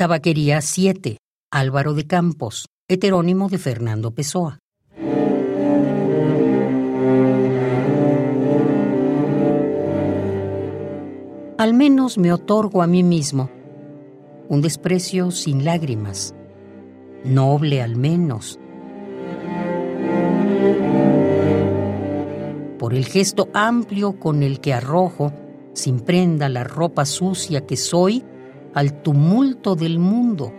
Tabaquería 7, Álvaro de Campos, heterónimo de Fernando Pessoa. Al menos me otorgo a mí mismo un desprecio sin lágrimas, noble al menos, por el gesto amplio con el que arrojo, sin prenda, la ropa sucia que soy al tumulto del mundo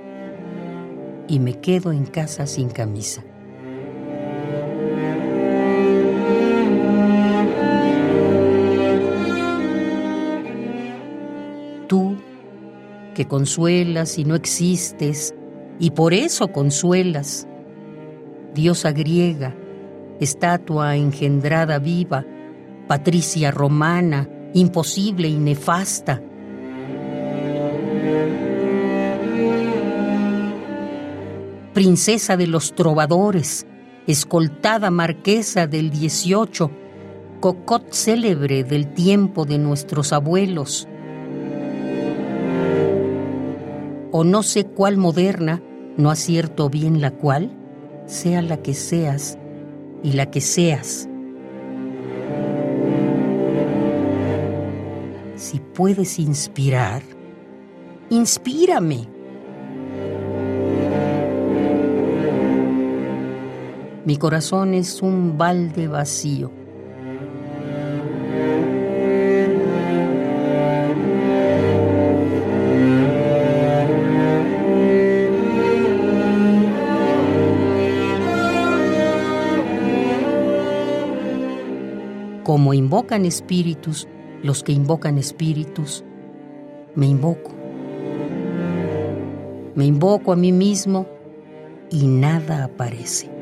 y me quedo en casa sin camisa. Tú, que consuelas y no existes, y por eso consuelas, diosa griega, estatua engendrada viva, patricia romana, imposible y nefasta, princesa de los trovadores, escoltada marquesa del 18, cocot célebre del tiempo de nuestros abuelos, o no sé cuál moderna, no acierto bien la cual, sea la que seas y la que seas. Si puedes inspirar, inspírame. Mi corazón es un balde vacío. Como invocan espíritus, los que invocan espíritus, me invoco. Me invoco a mí mismo y nada aparece.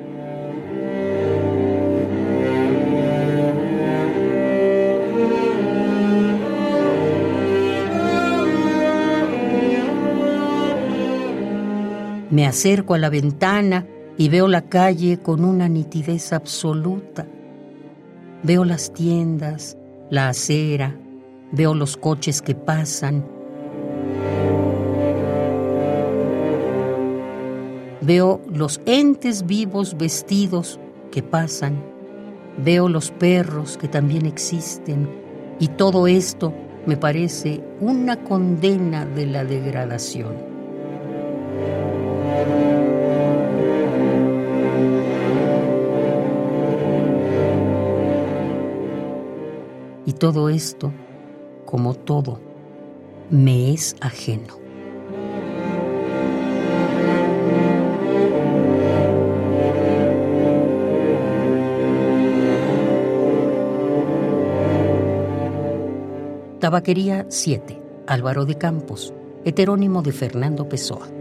Me acerco a la ventana y veo la calle con una nitidez absoluta. Veo las tiendas, la acera, veo los coches que pasan. Veo los entes vivos vestidos que pasan. Veo los perros que también existen. Y todo esto me parece una condena de la degradación. Y todo esto, como todo, me es ajeno. Tabaquería 7, Álvaro de Campos, heterónimo de Fernando Pessoa.